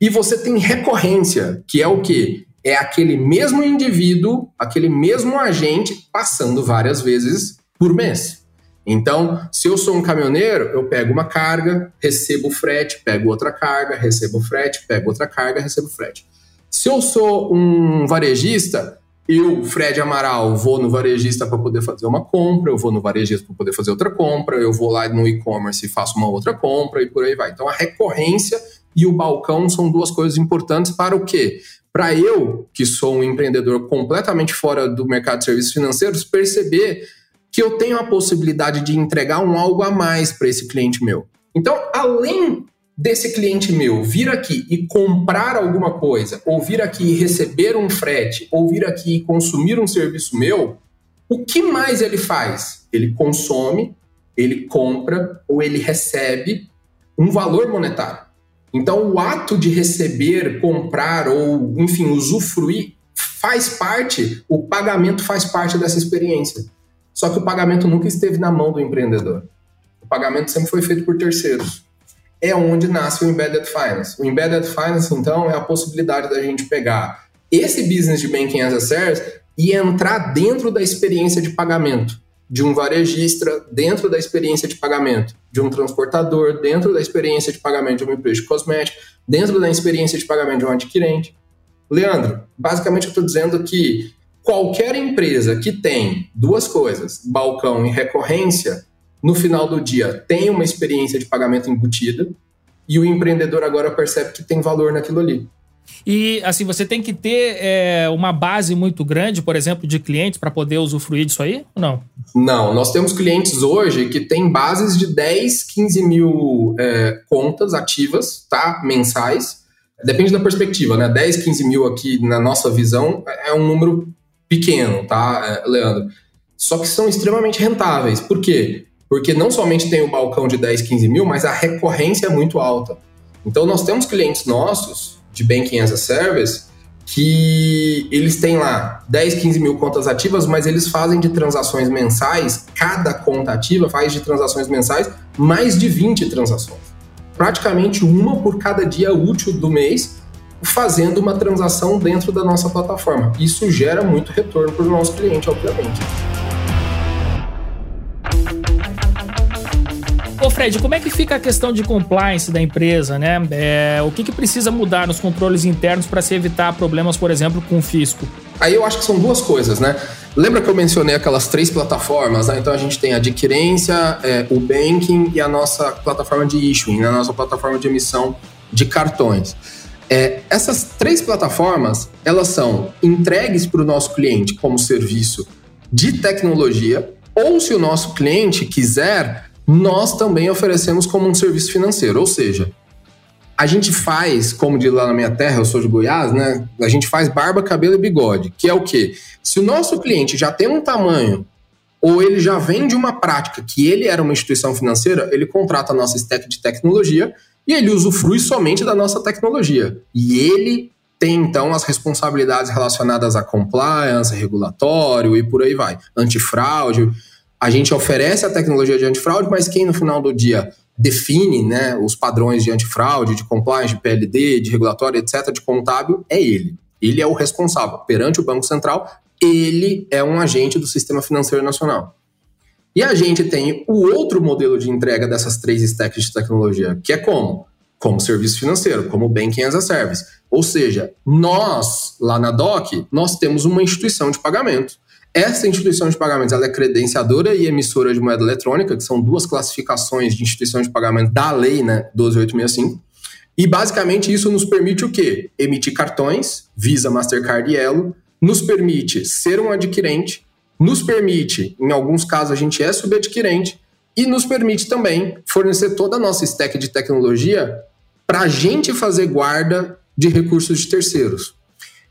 E você tem recorrência, que é o quê? É aquele mesmo indivíduo, aquele mesmo agente passando várias vezes por mês. Então, se eu sou um caminhoneiro, eu pego uma carga, recebo frete, pego outra carga, recebo frete, pego outra carga, recebo frete. Se eu sou um varejista, eu, Fred Amaral, vou no varejista para poder fazer uma compra, eu vou no varejista para poder fazer outra compra, eu vou lá no e-commerce e faço uma outra compra e por aí vai. Então, a recorrência e o balcão são duas coisas importantes para o quê? Para eu, que sou um empreendedor completamente fora do mercado de serviços financeiros, perceber que eu tenho a possibilidade de entregar um algo a mais para esse cliente meu. Então, além desse cliente meu vir aqui e comprar alguma coisa, ou vir aqui e receber um frete, ou vir aqui e consumir um serviço meu, o que mais ele faz? Ele consome, ele compra ou ele recebe um valor monetário. Então, o ato de receber, comprar ou, enfim, usufruir faz parte, o pagamento faz parte dessa experiência. Só que o pagamento nunca esteve na mão do empreendedor. O pagamento sempre foi feito por terceiros. É onde nasce o Embedded Finance. O Embedded Finance, então, é a possibilidade da gente pegar esse business de Banking as a Service e entrar dentro da experiência de pagamento de um varejista, dentro da experiência de pagamento de um transportador, dentro da experiência de pagamento de uma empresa de cosmética, dentro da experiência de pagamento de um adquirente. Leandro, basicamente eu estou dizendo que qualquer empresa que tem duas coisas, balcão e recorrência, no final do dia tem uma experiência de pagamento embutida e o empreendedor agora percebe que tem valor naquilo ali. E assim, você tem que ter é, uma base muito grande, por exemplo, de clientes para poder usufruir disso aí? Ou não? Não, nós temos clientes hoje que têm bases de 10, 15 mil é, contas ativas, tá? Mensais. Depende da perspectiva, né? 10, 15 mil aqui na nossa visão é um número pequeno, tá, é, Leandro? Só que são extremamente rentáveis. Por quê? Porque não somente tem o balcão de 10, 15 mil, mas a recorrência é muito alta. Então, nós temos clientes nossos de Banking as a Service que eles têm lá 10, 15 mil contas ativas, mas eles fazem de transações mensais, cada conta ativa faz de transações mensais mais de 20 transações. Praticamente uma por cada dia útil do mês, fazendo uma transação dentro da nossa plataforma. Isso gera muito retorno para o nosso cliente, obviamente. Fred, como é que fica a questão de compliance da empresa, né? É, o que, que precisa mudar nos controles internos para se evitar problemas, por exemplo, com o fisco? Aí eu acho que são duas coisas, né? Lembra que eu mencionei aquelas três plataformas? Né? Então a gente tem a adquirência, é, o banking e a nossa plataforma de issuing, né? a nossa plataforma de emissão de cartões. É, essas três plataformas, elas são entregues para o nosso cliente como serviço de tecnologia, ou se o nosso cliente quiser, nós também oferecemos como um serviço financeiro. Ou seja, a gente faz, como de lá na minha terra, eu sou de Goiás, né? A gente faz barba, cabelo e bigode, que é o quê? Se o nosso cliente já tem um tamanho ou ele já vem de uma prática que ele era uma instituição financeira, ele contrata a nossa stack de tecnologia e ele usufrui somente da nossa tecnologia. E ele tem então as responsabilidades relacionadas a compliance, regulatório e por aí vai, antifraude. A gente oferece a tecnologia de antifraude, mas quem no final do dia define né, os padrões de antifraude, de compliance, de PLD, de regulatório, etc., de contábil, é ele. Ele é o responsável. Perante o Banco Central, ele é um agente do sistema financeiro nacional. E a gente tem o outro modelo de entrega dessas três stacks de tecnologia, que é como? Como serviço financeiro, como Banking as a Service. Ou seja, nós, lá na DOC, nós temos uma instituição de pagamento. Essa instituição de pagamentos ela é credenciadora e emissora de moeda eletrônica, que são duas classificações de instituição de pagamento da lei né, 12865. E basicamente isso nos permite o quê? Emitir cartões, Visa, Mastercard e Elo, nos permite ser um adquirente nos permite, em alguns casos a gente é subadquirente, e nos permite também fornecer toda a nossa stack de tecnologia para a gente fazer guarda de recursos de terceiros.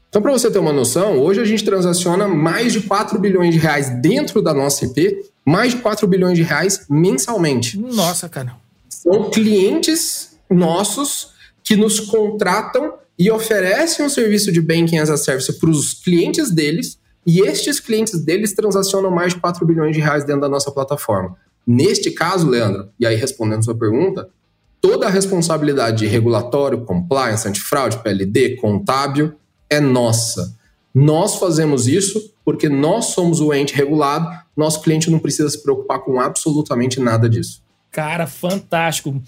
Então, para você ter uma noção, hoje a gente transaciona mais de 4 bilhões de reais dentro da nossa IP, mais de 4 bilhões de reais mensalmente. Nossa, cara. São clientes nossos que nos contratam e oferecem um serviço de banking as a service para os clientes deles, e estes clientes deles transacionam mais de 4 bilhões de reais dentro da nossa plataforma. Neste caso, Leandro, e aí respondendo sua pergunta, toda a responsabilidade de regulatório, compliance, antifraude, PLD, contábil é nossa. Nós fazemos isso porque nós somos o ente regulado, nosso cliente não precisa se preocupar com absolutamente nada disso. Cara, fantástico.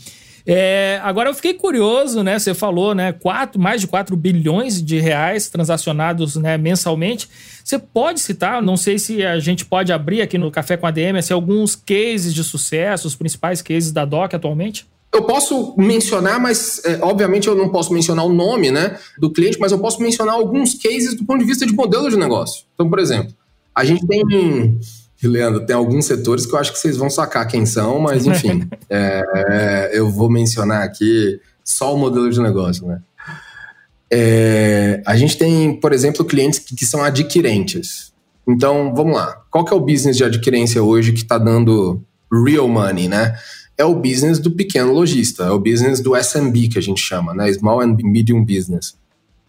É, agora eu fiquei curioso, né? Você falou, né? Quatro, mais de 4 bilhões de reais transacionados né, mensalmente. Você pode citar, não sei se a gente pode abrir aqui no Café com a DM, assim, alguns cases de sucesso, os principais cases da DOC atualmente? Eu posso mencionar, mas é, obviamente eu não posso mencionar o nome né, do cliente, mas eu posso mencionar alguns cases do ponto de vista de modelo de negócio. Então, por exemplo, a gente tem Leandro, tem alguns setores que eu acho que vocês vão sacar quem são, mas enfim, é, é, eu vou mencionar aqui só o modelo de negócio, né? É, a gente tem, por exemplo, clientes que, que, são adquirentes. Então, vamos lá. Qual que é o business de adquirência hoje que está dando real money, né? É o business do pequeno lojista, é o business do SMB que a gente chama, né? Small and Medium Business.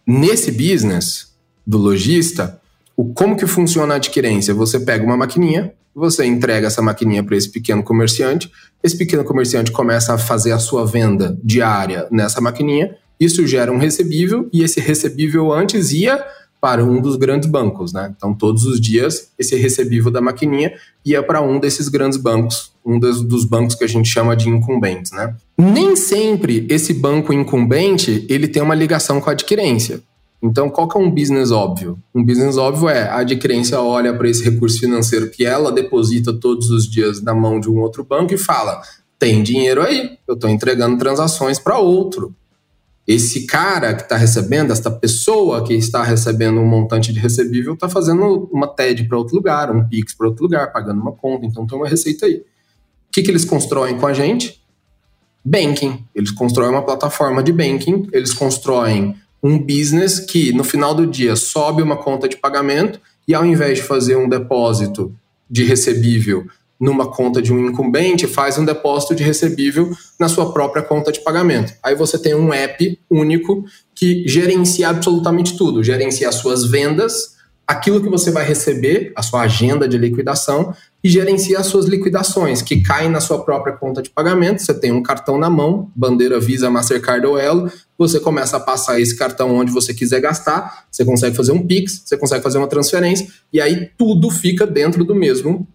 Nesse business do lojista, o como que funciona a adquirência? Você pega uma maquininha, você entrega essa maquininha para esse pequeno comerciante, esse pequeno comerciante começa a fazer a sua venda diária nessa maquininha, isso gera um recebível e esse recebível antes ia para um dos grandes bancos, né? Então todos os dias esse recebível da maquininha ia para um desses grandes bancos, um dos, dos bancos que a gente chama de incumbentes, né? Nem sempre esse banco incumbente ele tem uma ligação com a adquirência. Então, qual que é um business óbvio? Um business óbvio é a adquirência olha para esse recurso financeiro que ela deposita todos os dias na mão de um outro banco e fala: tem dinheiro aí, eu estou entregando transações para outro. Esse cara que está recebendo, essa pessoa que está recebendo um montante de recebível, está fazendo uma TED para outro lugar, um PIX para outro lugar, pagando uma conta, então tem uma receita aí. O que, que eles constroem com a gente? Banking. Eles constroem uma plataforma de banking, eles constroem um business que no final do dia sobe uma conta de pagamento e ao invés de fazer um depósito de recebível numa conta de um incumbente, faz um depósito de recebível na sua própria conta de pagamento. Aí você tem um app único que gerencia absolutamente tudo, gerencia as suas vendas, aquilo que você vai receber, a sua agenda de liquidação e gerencia as suas liquidações, que caem na sua própria conta de pagamento. Você tem um cartão na mão, bandeira Visa, Mastercard ou Elo, você começa a passar esse cartão onde você quiser gastar, você consegue fazer um Pix, você consegue fazer uma transferência, e aí tudo fica dentro do mesmo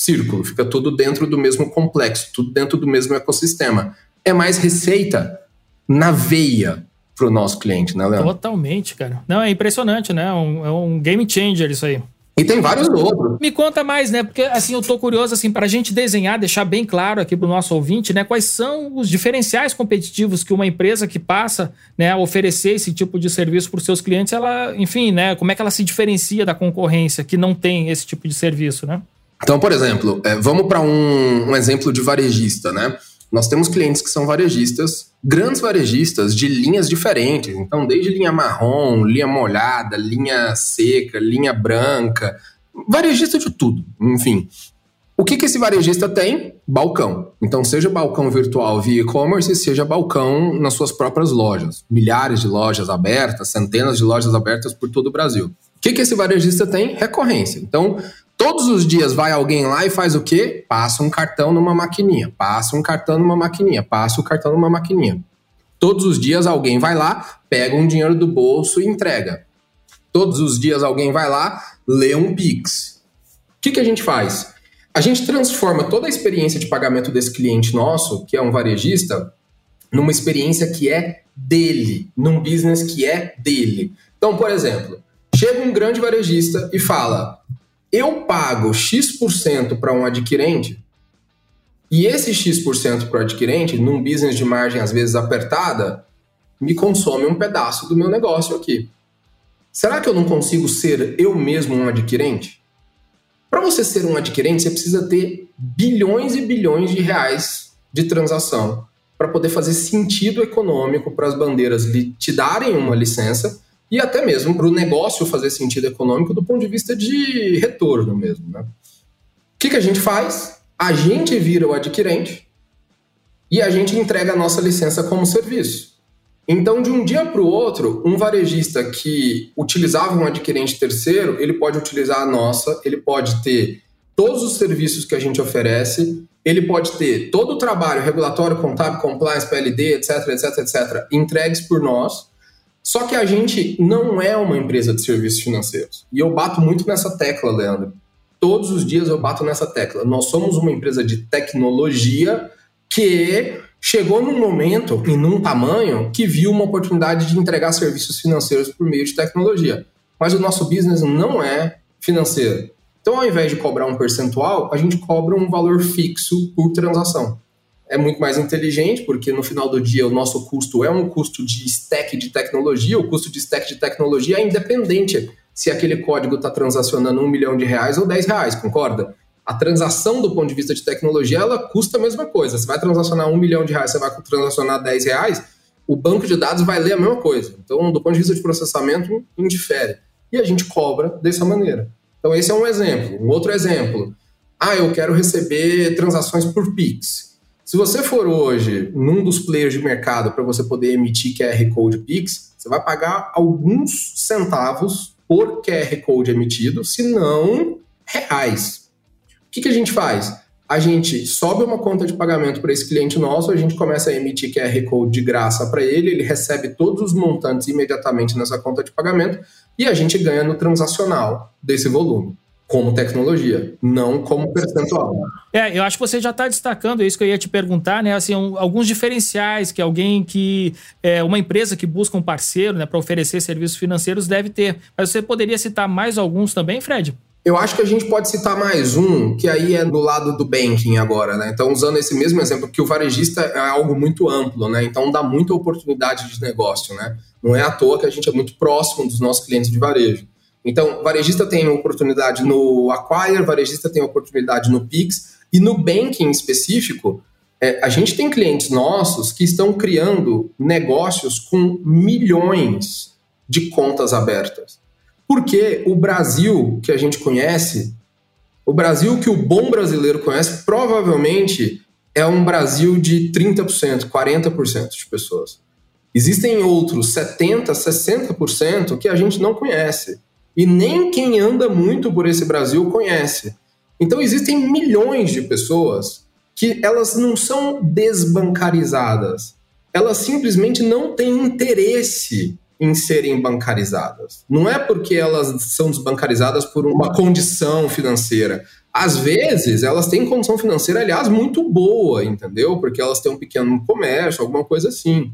círculo, fica tudo dentro do mesmo complexo, tudo dentro do mesmo ecossistema. É mais receita na veia para o nosso cliente, né, Leandro? Totalmente, cara. Não, é impressionante, né? É um, é um game changer isso aí. E tem vários outros. Me conta mais, né? Porque assim, eu tô curioso assim para a gente desenhar, deixar bem claro aqui para o nosso ouvinte, né? Quais são os diferenciais competitivos que uma empresa que passa, né, a oferecer esse tipo de serviço para os seus clientes, ela, enfim, né? Como é que ela se diferencia da concorrência que não tem esse tipo de serviço, né? Então, por exemplo, é, vamos para um, um exemplo de varejista, né? Nós temos clientes que são varejistas, grandes varejistas de linhas diferentes. Então, desde linha marrom, linha molhada, linha seca, linha branca, varejista de tudo, enfim. O que, que esse varejista tem? Balcão. Então, seja balcão virtual via e-commerce, seja balcão nas suas próprias lojas. Milhares de lojas abertas, centenas de lojas abertas por todo o Brasil. O que, que esse varejista tem? Recorrência. Então, Todos os dias vai alguém lá e faz o quê? Passa um cartão numa maquininha, passa um cartão numa maquininha, passa o cartão numa maquininha. Todos os dias alguém vai lá, pega um dinheiro do bolso e entrega. Todos os dias alguém vai lá, lê um Pix. O que, que a gente faz? A gente transforma toda a experiência de pagamento desse cliente nosso, que é um varejista, numa experiência que é dele, num business que é dele. Então, por exemplo, chega um grande varejista e fala: eu pago X% para um adquirente e esse X% para o adquirente, num business de margem às vezes apertada, me consome um pedaço do meu negócio aqui. Será que eu não consigo ser eu mesmo um adquirente? Para você ser um adquirente, você precisa ter bilhões e bilhões de reais de transação para poder fazer sentido econômico para as bandeiras te darem uma licença e até mesmo para o negócio fazer sentido econômico do ponto de vista de retorno mesmo. Né? O que, que a gente faz? A gente vira o adquirente e a gente entrega a nossa licença como serviço. Então, de um dia para o outro, um varejista que utilizava um adquirente terceiro, ele pode utilizar a nossa, ele pode ter todos os serviços que a gente oferece, ele pode ter todo o trabalho regulatório, contábil, compliance, PLD, etc, etc, etc, entregues por nós. Só que a gente não é uma empresa de serviços financeiros. E eu bato muito nessa tecla, Leandro. Todos os dias eu bato nessa tecla. Nós somos uma empresa de tecnologia que chegou num momento e num tamanho que viu uma oportunidade de entregar serviços financeiros por meio de tecnologia. Mas o nosso business não é financeiro. Então, ao invés de cobrar um percentual, a gente cobra um valor fixo por transação. É muito mais inteligente, porque no final do dia o nosso custo é um custo de stack de tecnologia. O custo de stack de tecnologia é independente se aquele código está transacionando um milhão de reais ou dez reais, concorda? A transação do ponto de vista de tecnologia, ela custa a mesma coisa. Você vai transacionar um milhão de reais, você vai transacionar dez reais, o banco de dados vai ler a mesma coisa. Então, do ponto de vista de processamento, indifere. E a gente cobra dessa maneira. Então, esse é um exemplo. Um outro exemplo. Ah, eu quero receber transações por Pix. Se você for hoje num dos players de mercado para você poder emitir QR Code Pix, você vai pagar alguns centavos por QR Code emitido, se não reais. O que, que a gente faz? A gente sobe uma conta de pagamento para esse cliente nosso, a gente começa a emitir QR Code de graça para ele, ele recebe todos os montantes imediatamente nessa conta de pagamento e a gente ganha no transacional desse volume como tecnologia, não como percentual. É, eu acho que você já está destacando isso que eu ia te perguntar, né? Assim, um, alguns diferenciais que alguém que é uma empresa que busca um parceiro, né, para oferecer serviços financeiros deve ter. Mas você poderia citar mais alguns também, Fred? Eu acho que a gente pode citar mais um, que aí é do lado do banking agora, né? Então, usando esse mesmo exemplo, que o varejista é algo muito amplo, né? Então, dá muita oportunidade de negócio, né? Não é à toa que a gente é muito próximo dos nossos clientes de varejo. Então, varejista tem oportunidade no Acquire, varejista tem oportunidade no Pix, e no banking específico, é, a gente tem clientes nossos que estão criando negócios com milhões de contas abertas. Porque o Brasil que a gente conhece, o Brasil que o bom brasileiro conhece, provavelmente é um Brasil de 30%, 40% de pessoas. Existem outros 70%, 60% que a gente não conhece. E nem quem anda muito por esse Brasil conhece. Então existem milhões de pessoas que elas não são desbancarizadas. Elas simplesmente não têm interesse em serem bancarizadas. Não é porque elas são desbancarizadas por uma condição financeira. Às vezes, elas têm condição financeira, aliás, muito boa, entendeu? Porque elas têm um pequeno comércio, alguma coisa assim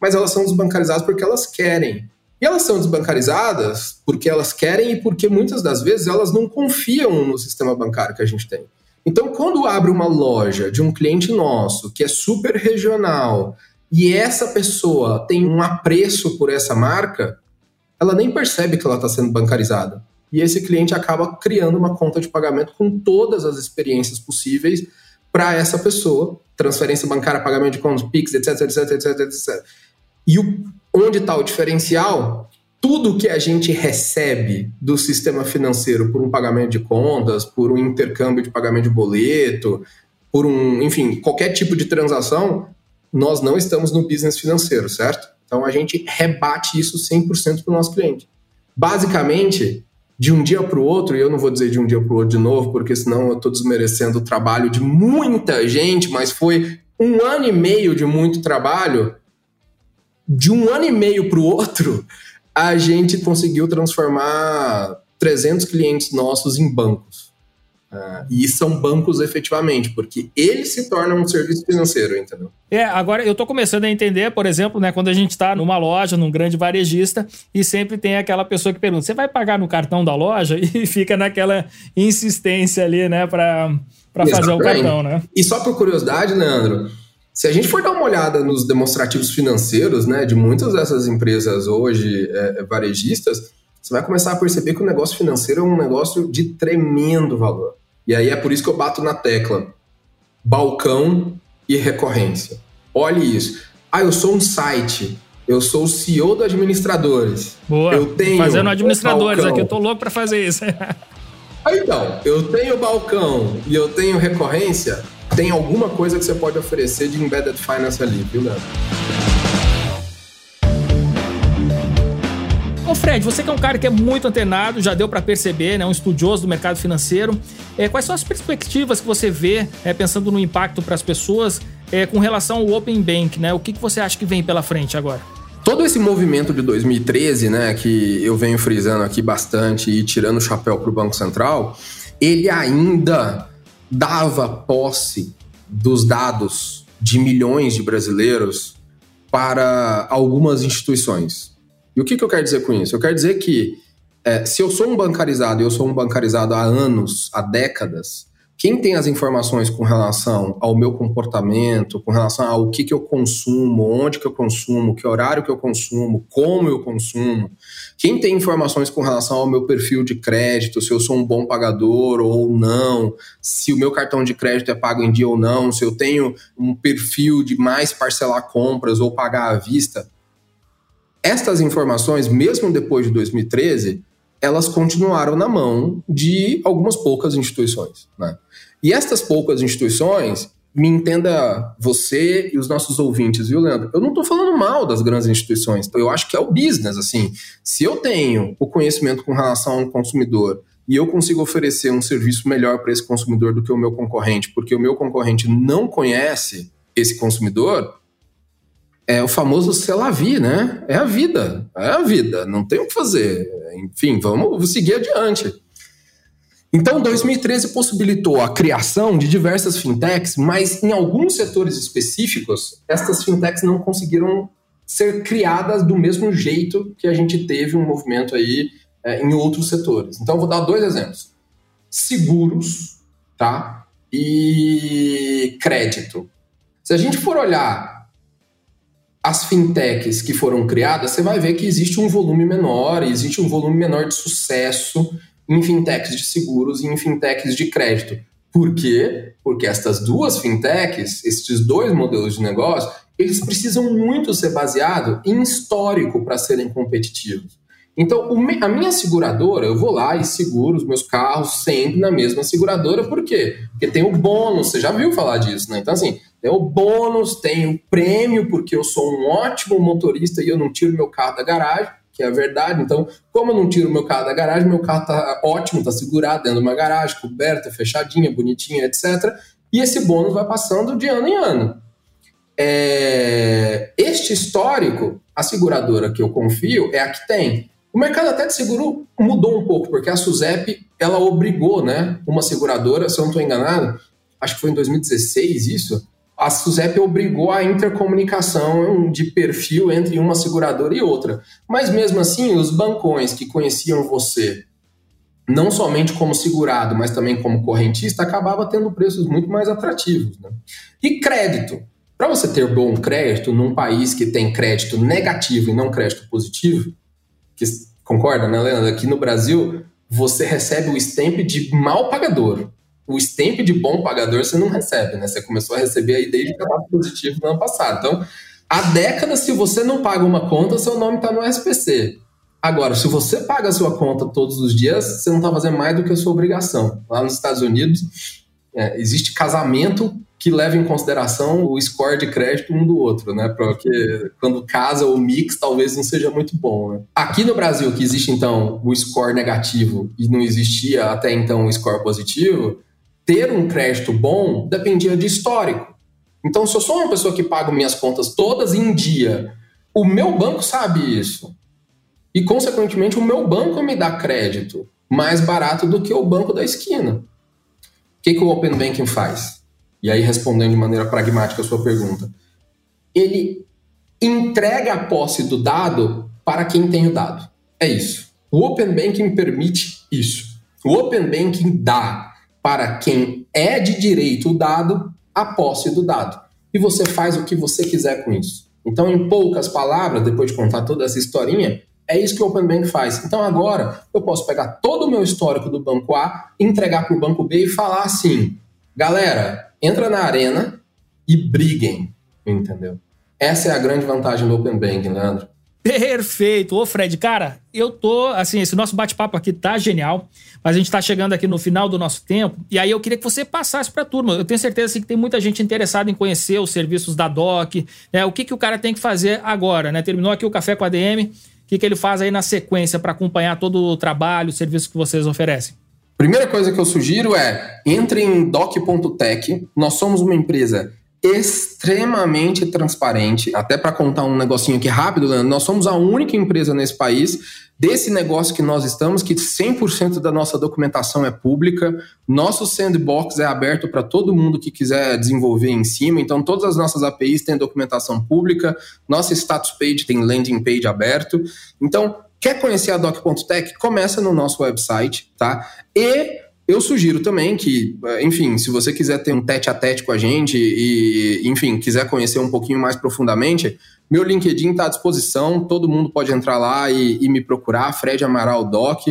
mas elas são desbancarizadas porque elas querem. E elas são desbancarizadas porque elas querem e porque muitas das vezes elas não confiam no sistema bancário que a gente tem. Então, quando abre uma loja de um cliente nosso que é super regional e essa pessoa tem um apreço por essa marca, ela nem percebe que ela está sendo bancarizada. E esse cliente acaba criando uma conta de pagamento com todas as experiências possíveis para essa pessoa, transferência bancária, pagamento de contas, Pix, etc, etc, etc, etc. E o, onde está o diferencial? Tudo que a gente recebe do sistema financeiro por um pagamento de contas, por um intercâmbio de pagamento de boleto, por um, enfim, qualquer tipo de transação, nós não estamos no business financeiro, certo? Então a gente rebate isso 100% para o nosso cliente. Basicamente, de um dia para o outro, e eu não vou dizer de um dia para o outro de novo, porque senão eu estou desmerecendo o trabalho de muita gente, mas foi um ano e meio de muito trabalho de um ano e meio para o outro, a gente conseguiu transformar 300 clientes nossos em bancos. Uh, e são bancos efetivamente, porque eles se tornam um serviço financeiro, entendeu? É, agora eu estou começando a entender, por exemplo, né, quando a gente está numa loja, num grande varejista, e sempre tem aquela pessoa que pergunta: você vai pagar no cartão da loja? E fica naquela insistência ali, né, para fazer o cartão, né? E só por curiosidade, Leandro, se a gente for dar uma olhada nos demonstrativos financeiros né, de muitas dessas empresas hoje é, é, varejistas, você vai começar a perceber que o negócio financeiro é um negócio de tremendo valor. E aí é por isso que eu bato na tecla balcão e recorrência. Olhe isso. Ah, eu sou um site. Eu sou o CEO do administradores. Boa. Eu tenho fazendo administradores balcão. aqui, eu tô louco para fazer isso. então, eu tenho balcão e eu tenho recorrência tem alguma coisa que você pode oferecer de embedded finance ali, viu, Leandro? Ô Fred, você que é um cara que é muito antenado, já deu para perceber, né, um estudioso do mercado financeiro. É, quais são as perspectivas que você vê, é, pensando no impacto para as pessoas, é, com relação ao Open Bank, né? O que, que você acha que vem pela frente agora? Todo esse movimento de 2013, né, que eu venho frisando aqui bastante e tirando o chapéu para o Banco Central, ele ainda dava posse dos dados de milhões de brasileiros para algumas instituições. E o que, que eu quero dizer com isso? Eu quero dizer que é, se eu sou um bancarizado eu sou um bancarizado há anos, há décadas, quem tem as informações com relação ao meu comportamento, com relação ao que, que eu consumo, onde que eu consumo, que horário que eu consumo, como eu consumo, quem tem informações com relação ao meu perfil de crédito, se eu sou um bom pagador ou não, se o meu cartão de crédito é pago em dia ou não, se eu tenho um perfil de mais parcelar compras ou pagar à vista, estas informações, mesmo depois de 2013, elas continuaram na mão de algumas poucas instituições. Né? E estas poucas instituições, me entenda você e os nossos ouvintes, viu, Leandro? Eu não estou falando mal das grandes instituições. Eu acho que é o business, assim. Se eu tenho o conhecimento com relação a um consumidor e eu consigo oferecer um serviço melhor para esse consumidor do que o meu concorrente, porque o meu concorrente não conhece esse consumidor, é o famoso selavi, né? É a vida, é a vida, não tem o que fazer. Enfim, vamos seguir adiante. Então, 2013 possibilitou a criação de diversas fintechs, mas em alguns setores específicos, estas fintechs não conseguiram ser criadas do mesmo jeito que a gente teve um movimento aí é, em outros setores. Então, vou dar dois exemplos: seguros, tá? E crédito. Se a gente for olhar as fintechs que foram criadas, você vai ver que existe um volume menor, existe um volume menor de sucesso em fintechs de seguros e em fintechs de crédito. Por quê? Porque estas duas fintechs, estes dois modelos de negócio, eles precisam muito ser baseados em histórico para serem competitivos. Então, a minha seguradora, eu vou lá e seguro os meus carros sempre na mesma seguradora, por quê? Porque tem o bônus, você já viu falar disso, né? Então, assim, tem o bônus, tem o prêmio, porque eu sou um ótimo motorista e eu não tiro meu carro da garagem, que é a verdade. Então, como eu não tiro meu carro da garagem, meu carro tá ótimo, tá segurado dentro de uma garagem, coberta, fechadinha, bonitinha, etc. E esse bônus vai passando de ano em ano. É... Este histórico, a seguradora que eu confio é a que tem. O mercado até de seguro mudou um pouco, porque a SUSEP ela obrigou né, uma seguradora, se eu não estou enganado, acho que foi em 2016 isso, a SUSEP obrigou a intercomunicação de perfil entre uma seguradora e outra. Mas mesmo assim, os bancões que conheciam você não somente como segurado, mas também como correntista, acabava tendo preços muito mais atrativos. Né? E crédito. Para você ter bom crédito num país que tem crédito negativo e não crédito positivo, que concorda, né, Leandro? Aqui no Brasil, você recebe o stamp de mal pagador o stamp de bom pagador você não recebe, né? Você começou a receber aí desde cadastro positivo no ano passado. Então, há décadas, se você não paga uma conta, seu nome está no SPC. Agora, se você paga a sua conta todos os dias, você não está fazendo mais do que a sua obrigação. Lá nos Estados Unidos, é, existe casamento que leva em consideração o score de crédito um do outro, né? Porque quando casa o mix talvez não seja muito bom. Né? Aqui no Brasil, que existe então o score negativo e não existia até então o score positivo, ter um crédito bom dependia de histórico. Então, se eu sou uma pessoa que paga minhas contas todas em dia, o meu banco sabe isso. E, consequentemente, o meu banco me dá crédito mais barato do que o banco da esquina. O que, que o Open Banking faz? E aí, respondendo de maneira pragmática a sua pergunta, ele entrega a posse do dado para quem tem o dado. É isso. O Open Banking permite isso. O Open Banking dá para quem é de direito o dado a posse do dado. E você faz o que você quiser com isso. Então, em poucas palavras, depois de contar toda essa historinha, é isso que o Open Bank faz. Então, agora, eu posso pegar todo o meu histórico do banco A, entregar para o banco B e falar assim: galera, entra na arena e briguem. Entendeu? Essa é a grande vantagem do Open Banking, Leandro. Perfeito. Ô, Fred, cara, eu tô, assim, esse nosso bate-papo aqui tá genial, mas a gente tá chegando aqui no final do nosso tempo, e aí eu queria que você passasse pra turma. Eu tenho certeza assim, que tem muita gente interessada em conhecer os serviços da DOC, né? O que, que o cara tem que fazer agora, né? Terminou aqui o Café com a DM, o que, que ele faz aí na sequência para acompanhar todo o trabalho, o serviço que vocês oferecem? Primeira coisa que eu sugiro é entre em doc.tech. Nós somos uma empresa extremamente transparente. Até para contar um negocinho aqui rápido, Leandro, nós somos a única empresa nesse país desse negócio que nós estamos, que 100% da nossa documentação é pública, nosso sandbox é aberto para todo mundo que quiser desenvolver em cima, então todas as nossas APIs têm documentação pública, nossa status page tem landing page aberto. Então, quer conhecer a doc.tech? Começa no nosso website, tá? E eu sugiro também que, enfim, se você quiser ter um tete a tete com a gente e, enfim, quiser conhecer um pouquinho mais profundamente, meu LinkedIn está à disposição, todo mundo pode entrar lá e, e me procurar, Fred Amaral Doc.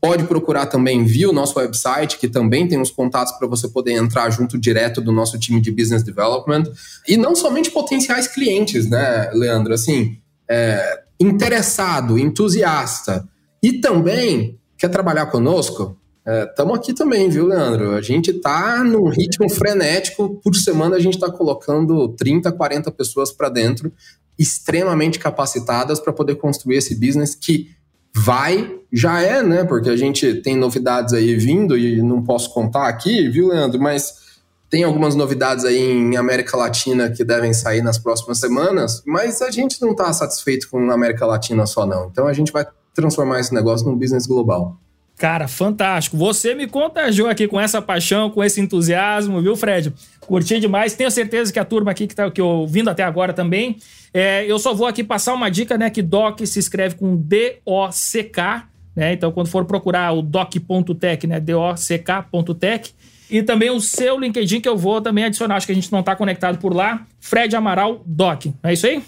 Pode procurar também via o nosso website, que também tem os contatos para você poder entrar junto direto do nosso time de Business Development. E não somente potenciais clientes, né, Leandro? Assim, é, interessado, entusiasta. E também quer trabalhar conosco? Estamos é, aqui também, viu, Leandro? A gente está num ritmo frenético. Por semana a gente está colocando 30, 40 pessoas para dentro, extremamente capacitadas para poder construir esse business que vai, já é, né? Porque a gente tem novidades aí vindo e não posso contar aqui, viu, Leandro? Mas tem algumas novidades aí em América Latina que devem sair nas próximas semanas, mas a gente não está satisfeito com a América Latina só, não. Então a gente vai transformar esse negócio num business global. Cara, fantástico. Você me contagiou aqui com essa paixão, com esse entusiasmo, viu, Fred? Curti demais. Tenho certeza que a turma aqui que tá que ouvindo até agora também. É, eu só vou aqui passar uma dica, né? Que doc se escreve com D-O-C-K, né? Então, quando for procurar o doc.tech, né? D-O-C-K.tech. E também o seu LinkedIn que eu vou também adicionar. Acho que a gente não está conectado por lá. Fred Amaral Doc. É isso aí?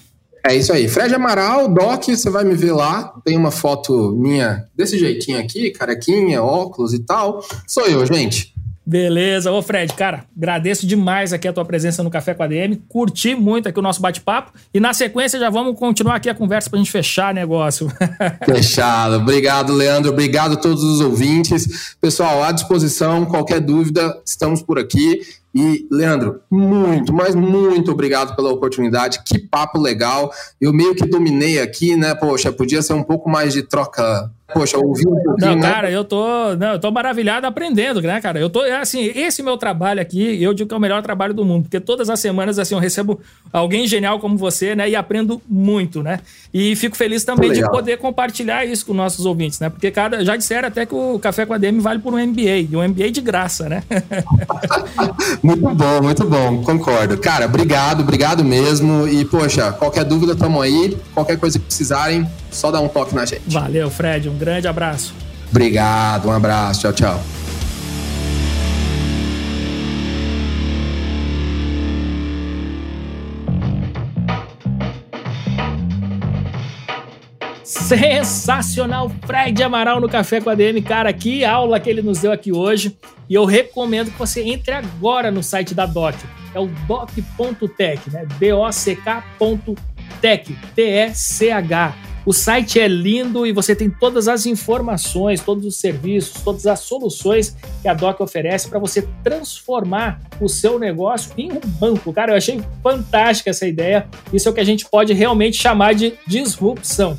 É isso aí. Fred Amaral, Doc, você vai me ver lá. Tem uma foto minha desse jeitinho aqui, carequinha, óculos e tal. Sou eu, gente. Beleza. Ô, Fred, cara, agradeço demais aqui a tua presença no Café com a DM. Curti muito aqui o nosso bate-papo. E na sequência já vamos continuar aqui a conversa pra gente fechar negócio. Fechado. Obrigado, Leandro. Obrigado a todos os ouvintes. Pessoal, à disposição. Qualquer dúvida, estamos por aqui. E, Leandro, muito, mas muito obrigado pela oportunidade. Que papo legal. Eu meio que dominei aqui, né? Poxa, podia ser um pouco mais de troca Poxa, ouvi um pouquinho. Não, né? cara, eu tô, não, eu tô maravilhado aprendendo, né, cara? Eu tô, é assim, esse meu trabalho aqui, eu digo que é o melhor trabalho do mundo, porque todas as semanas, assim, eu recebo alguém genial como você, né, e aprendo muito, né? E fico feliz também de poder compartilhar isso com nossos ouvintes, né? Porque cada, já disseram até que o Café com a DM vale por um MBA, e um MBA de graça, né? muito bom, muito bom, concordo. Cara, obrigado, obrigado mesmo. E, poxa, qualquer dúvida, tamo aí. Qualquer coisa que precisarem, só dá um toque na gente. Valeu, Fred. Um grande abraço. Obrigado, um abraço. Tchau, tchau. Sensacional, Fred Amaral no Café com a DM. Cara, que aula que ele nos deu aqui hoje. E eu recomendo que você entre agora no site da DOC. É o doc.tech, né? D-O-C-K.tech, T-E-C-H. O site é lindo e você tem todas as informações, todos os serviços, todas as soluções que a Doc oferece para você transformar o seu negócio em um banco. Cara, eu achei fantástica essa ideia. Isso é o que a gente pode realmente chamar de disrupção.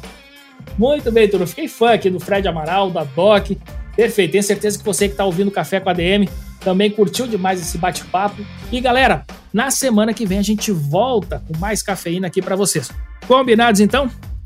Muito bem, turma. Fiquei fã aqui do Fred Amaral, da Doc. Perfeito. Tenho certeza que você que está ouvindo Café com a DM também curtiu demais esse bate-papo. E galera, na semana que vem a gente volta com mais cafeína aqui para vocês. Combinados então?